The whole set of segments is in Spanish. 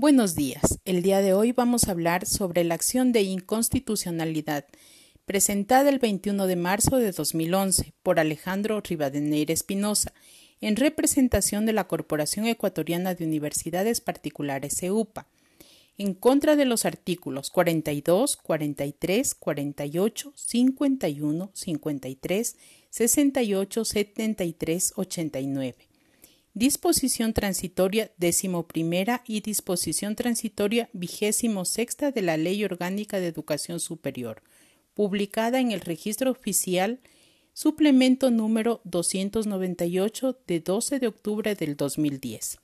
Buenos días. El día de hoy vamos a hablar sobre la acción de inconstitucionalidad presentada el 21 de marzo de 2011 por Alejandro Rivadeneira Espinosa en representación de la Corporación Ecuatoriana de Universidades Particulares EUPA en contra de los artículos 42, 43, 48, 51, 53, 68, 73, 89 disposición transitoria decimoprimera y disposición transitoria vigésimo sexta de la Ley Orgánica de Educación Superior, publicada en el Registro Oficial suplemento número 298 de 12 de octubre del 2010.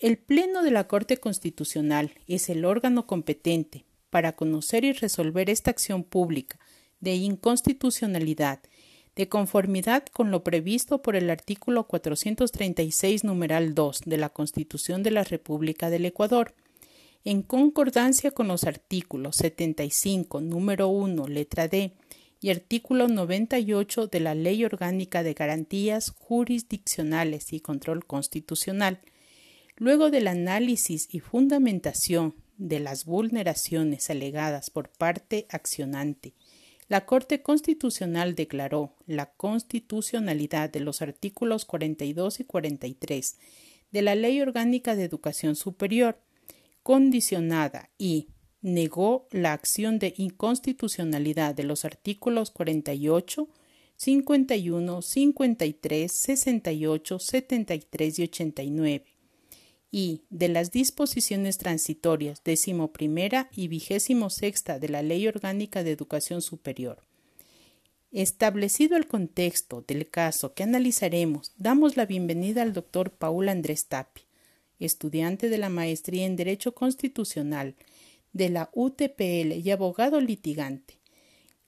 El Pleno de la Corte Constitucional es el órgano competente para conocer y resolver esta acción pública de inconstitucionalidad de conformidad con lo previsto por el artículo 436 numeral 2 de la Constitución de la República del Ecuador, en concordancia con los artículos 75 número 1 letra D y artículo 98 de la Ley Orgánica de Garantías Jurisdiccionales y Control Constitucional, luego del análisis y fundamentación de las vulneraciones alegadas por parte accionante la Corte Constitucional declaró la constitucionalidad de los artículos 42 y 43 de la Ley Orgánica de Educación Superior, condicionada y negó la acción de inconstitucionalidad de los artículos 48, 51, 53, 68, 73 y 89 y de las disposiciones transitorias décimo primera y vigésimo sexta de la Ley Orgánica de Educación Superior. Establecido el contexto del caso que analizaremos, damos la bienvenida al doctor Paul Andrés Tapi, estudiante de la maestría en Derecho Constitucional de la UTPL y abogado litigante.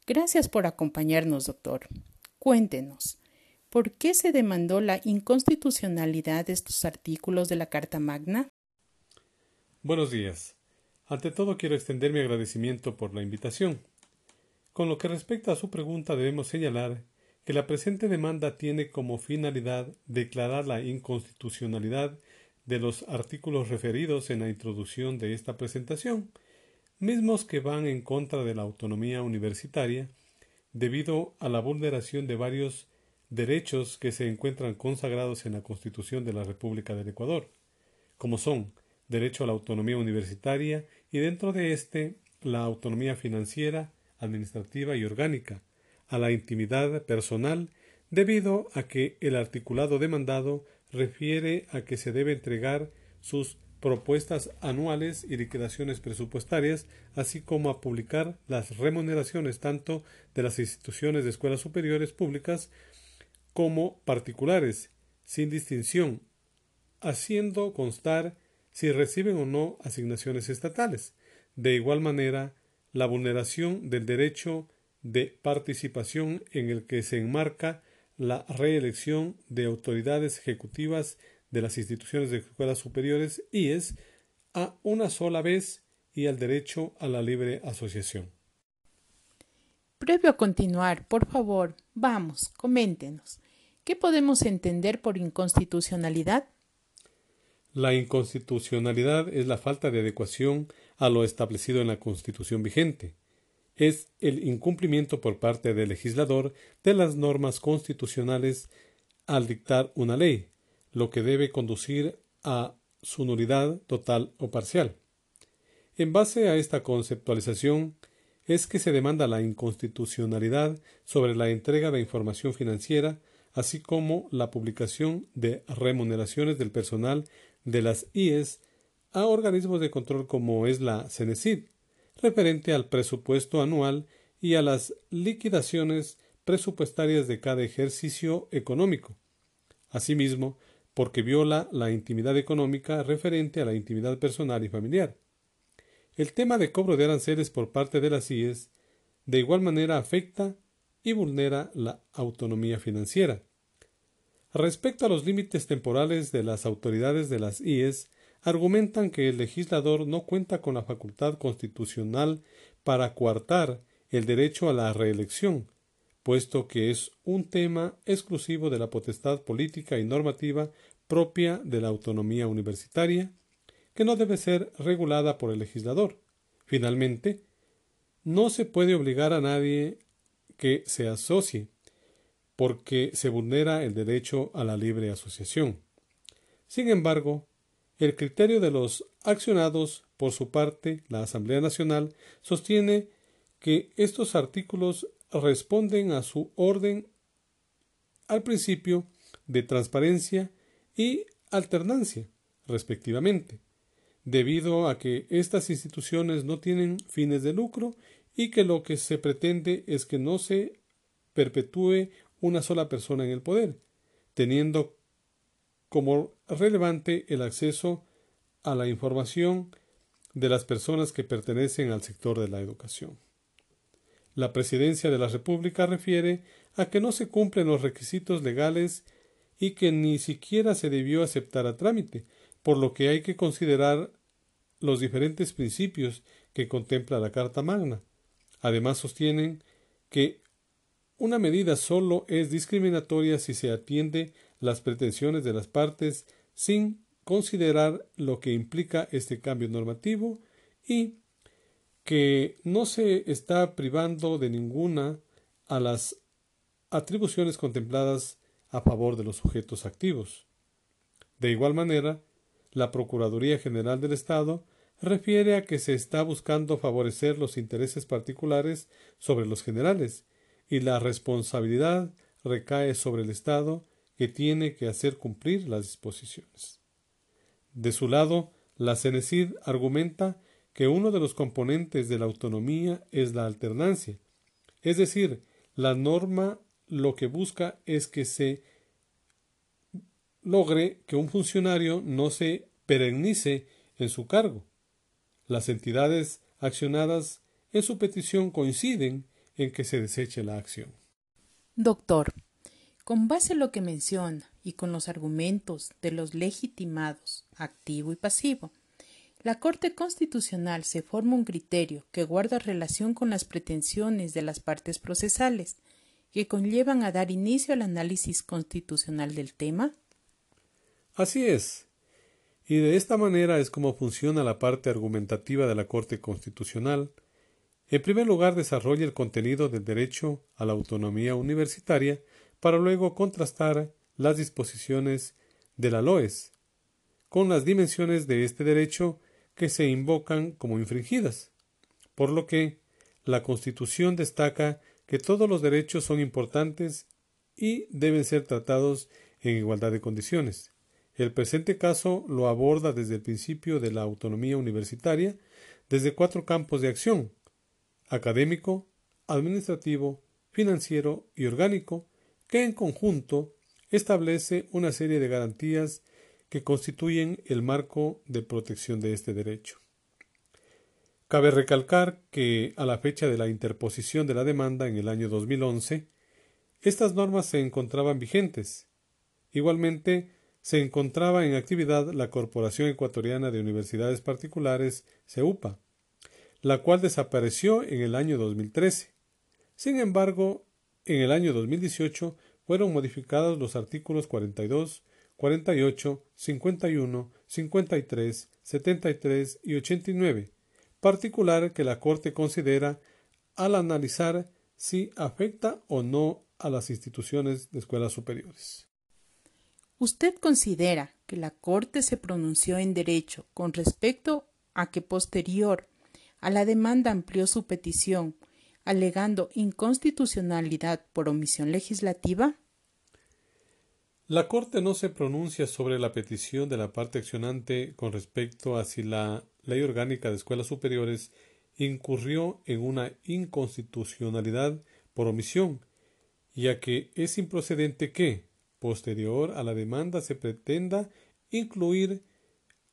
Gracias por acompañarnos, doctor. Cuéntenos, ¿Por qué se demandó la inconstitucionalidad de estos artículos de la Carta Magna? Buenos días. Ante todo quiero extender mi agradecimiento por la invitación. Con lo que respecta a su pregunta debemos señalar que la presente demanda tiene como finalidad declarar la inconstitucionalidad de los artículos referidos en la introducción de esta presentación, mismos que van en contra de la autonomía universitaria debido a la vulneración de varios derechos que se encuentran consagrados en la Constitución de la República del Ecuador, como son derecho a la autonomía universitaria y dentro de éste la autonomía financiera, administrativa y orgánica, a la intimidad personal, debido a que el articulado demandado refiere a que se debe entregar sus propuestas anuales y liquidaciones presupuestarias, así como a publicar las remuneraciones tanto de las instituciones de escuelas superiores públicas como particulares, sin distinción, haciendo constar si reciben o no asignaciones estatales. De igual manera, la vulneración del derecho de participación en el que se enmarca la reelección de autoridades ejecutivas de las instituciones de escuelas superiores IES a una sola vez y al derecho a la libre asociación. Previo a continuar, por favor, vamos, coméntenos. ¿Qué podemos entender por inconstitucionalidad? La inconstitucionalidad es la falta de adecuación a lo establecido en la Constitución vigente. Es el incumplimiento por parte del legislador de las normas constitucionales al dictar una ley, lo que debe conducir a su nulidad total o parcial. En base a esta conceptualización, es que se demanda la inconstitucionalidad sobre la entrega de información financiera, así como la publicación de remuneraciones del personal de las IES a organismos de control como es la CENESID, referente al presupuesto anual y a las liquidaciones presupuestarias de cada ejercicio económico. Asimismo, porque viola la intimidad económica referente a la intimidad personal y familiar. El tema de cobro de aranceles por parte de las IES de igual manera afecta y vulnera la autonomía financiera. Respecto a los límites temporales de las autoridades de las IES, argumentan que el legislador no cuenta con la facultad constitucional para coartar el derecho a la reelección, puesto que es un tema exclusivo de la potestad política y normativa propia de la autonomía universitaria, que no debe ser regulada por el legislador. Finalmente, no se puede obligar a nadie que se asocie, porque se vulnera el derecho a la libre asociación. Sin embargo, el criterio de los accionados, por su parte, la Asamblea Nacional, sostiene que estos artículos responden a su orden al principio de transparencia y alternancia, respectivamente, debido a que estas instituciones no tienen fines de lucro y que lo que se pretende es que no se perpetúe una sola persona en el poder, teniendo como relevante el acceso a la información de las personas que pertenecen al sector de la educación. La Presidencia de la República refiere a que no se cumplen los requisitos legales y que ni siquiera se debió aceptar a trámite, por lo que hay que considerar los diferentes principios que contempla la Carta Magna. Además sostienen que una medida solo es discriminatoria si se atiende las pretensiones de las partes sin considerar lo que implica este cambio normativo y que no se está privando de ninguna a las atribuciones contempladas a favor de los sujetos activos. De igual manera, la Procuraduría General del Estado refiere a que se está buscando favorecer los intereses particulares sobre los generales y la responsabilidad recae sobre el Estado que tiene que hacer cumplir las disposiciones. De su lado, la CENESID argumenta que uno de los componentes de la autonomía es la alternancia, es decir, la norma lo que busca es que se logre que un funcionario no se perennice en su cargo. Las entidades accionadas en su petición coinciden en que se deseche la acción. Doctor, con base en lo que menciona y con los argumentos de los legitimados, activo y pasivo, la Corte Constitucional se forma un criterio que guarda relación con las pretensiones de las partes procesales, que conllevan a dar inicio al análisis constitucional del tema? Así es. Y de esta manera es como funciona la parte argumentativa de la Corte Constitucional. En primer lugar, desarrolla el contenido del derecho a la autonomía universitaria para luego contrastar las disposiciones de la LOES con las dimensiones de este derecho que se invocan como infringidas. Por lo que la Constitución destaca que todos los derechos son importantes y deben ser tratados en igualdad de condiciones. El presente caso lo aborda desde el principio de la autonomía universitaria, desde cuatro campos de acción académico, administrativo, financiero y orgánico, que en conjunto establece una serie de garantías que constituyen el marco de protección de este derecho. Cabe recalcar que, a la fecha de la interposición de la demanda en el año 2011, estas normas se encontraban vigentes. Igualmente, se encontraba en actividad la Corporación Ecuatoriana de Universidades Particulares, CEUPA, la cual desapareció en el año 2013. Sin embargo, en el año 2018 fueron modificados los artículos 42, 48, 51, 53, 73 y 89, particular que la Corte considera al analizar si afecta o no a las instituciones de escuelas superiores. ¿Usted considera que la Corte se pronunció en derecho con respecto a que posterior a la demanda amplió su petición, alegando inconstitucionalidad por omisión legislativa? La Corte no se pronuncia sobre la petición de la parte accionante con respecto a si la Ley Orgánica de Escuelas Superiores incurrió en una inconstitucionalidad por omisión, ya que es improcedente que, posterior a la demanda, se pretenda incluir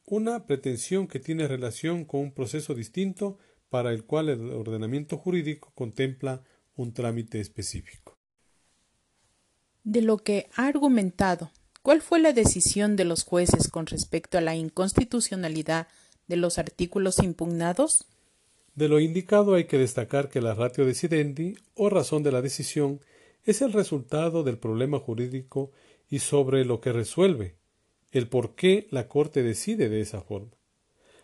una pretensión que tiene relación con un proceso distinto para el cual el ordenamiento jurídico contempla un trámite específico de lo que ha argumentado. ¿Cuál fue la decisión de los jueces con respecto a la inconstitucionalidad de los artículos impugnados? De lo indicado hay que destacar que la ratio decidendi o razón de la decisión es el resultado del problema jurídico y sobre lo que resuelve, el por qué la Corte decide de esa forma.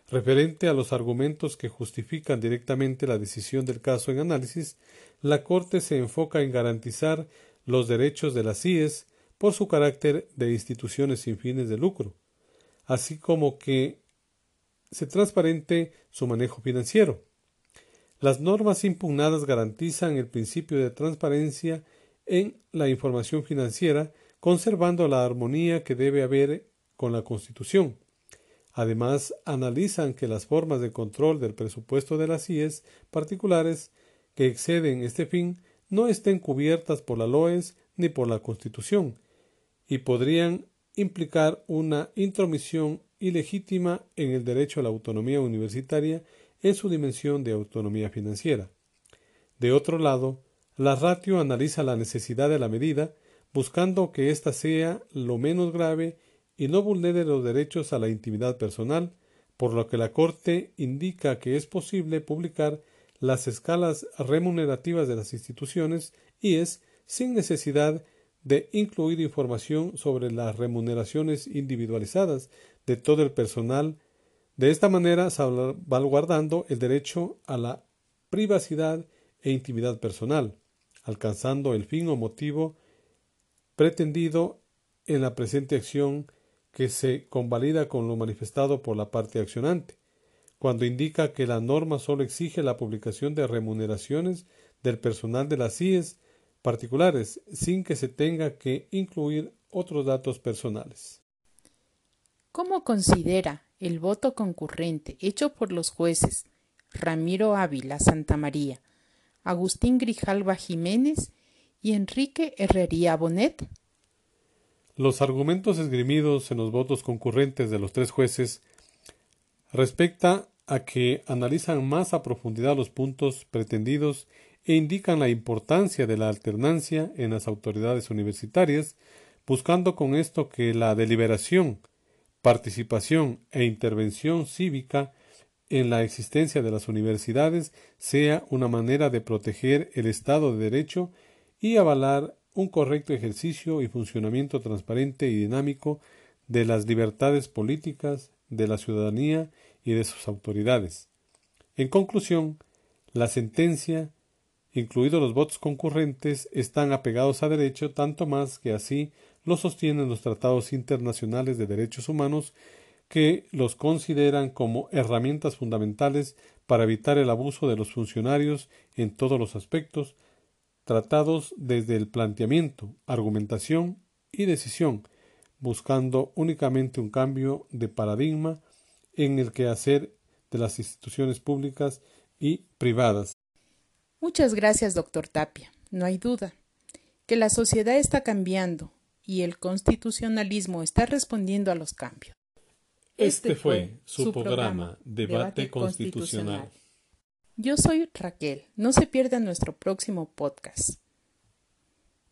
Referente a los argumentos que justifican directamente la decisión del caso en análisis, la Corte se enfoca en garantizar los derechos de las CIES por su carácter de instituciones sin fines de lucro, así como que se transparente su manejo financiero. Las normas impugnadas garantizan el principio de transparencia en la información financiera, conservando la armonía que debe haber con la Constitución. Además, analizan que las formas de control del presupuesto de las IES particulares que exceden este fin no estén cubiertas por la LOES ni por la Constitución y podrían implicar una intromisión ilegítima en el derecho a la autonomía universitaria en su dimensión de autonomía financiera. De otro lado, la ratio analiza la necesidad de la medida, buscando que ésta sea lo menos grave y no vulnere los derechos a la intimidad personal, por lo que la Corte indica que es posible publicar las escalas remunerativas de las instituciones y es sin necesidad de incluir información sobre las remuneraciones individualizadas de todo el personal, de esta manera salvaguardando el derecho a la privacidad e intimidad personal, alcanzando el fin o motivo pretendido en la presente acción que se convalida con lo manifestado por la parte accionante, cuando indica que la norma solo exige la publicación de remuneraciones del personal de las CIES particulares sin que se tenga que incluir otros datos personales. ¿Cómo considera el voto concurrente hecho por los jueces Ramiro Ávila Santamaría, Agustín Grijalva Jiménez y Enrique Herrería Bonet? Los argumentos esgrimidos en los votos concurrentes de los tres jueces respecta a que analizan más a profundidad los puntos pretendidos e indican la importancia de la alternancia en las autoridades universitarias, buscando con esto que la deliberación, participación e intervención cívica en la existencia de las universidades sea una manera de proteger el Estado de Derecho y avalar un correcto ejercicio y funcionamiento transparente y dinámico de las libertades políticas de la ciudadanía y de sus autoridades. En conclusión, la sentencia incluidos los votos concurrentes, están apegados a derecho tanto más que así lo sostienen los tratados internacionales de derechos humanos que los consideran como herramientas fundamentales para evitar el abuso de los funcionarios en todos los aspectos, tratados desde el planteamiento, argumentación y decisión, buscando únicamente un cambio de paradigma en el quehacer de las instituciones públicas y privadas. Muchas gracias, doctor Tapia. No hay duda que la sociedad está cambiando y el constitucionalismo está respondiendo a los cambios. Este, este fue su programa, Debate, constitucional. Yo soy Raquel. No se pierda nuestro próximo podcast.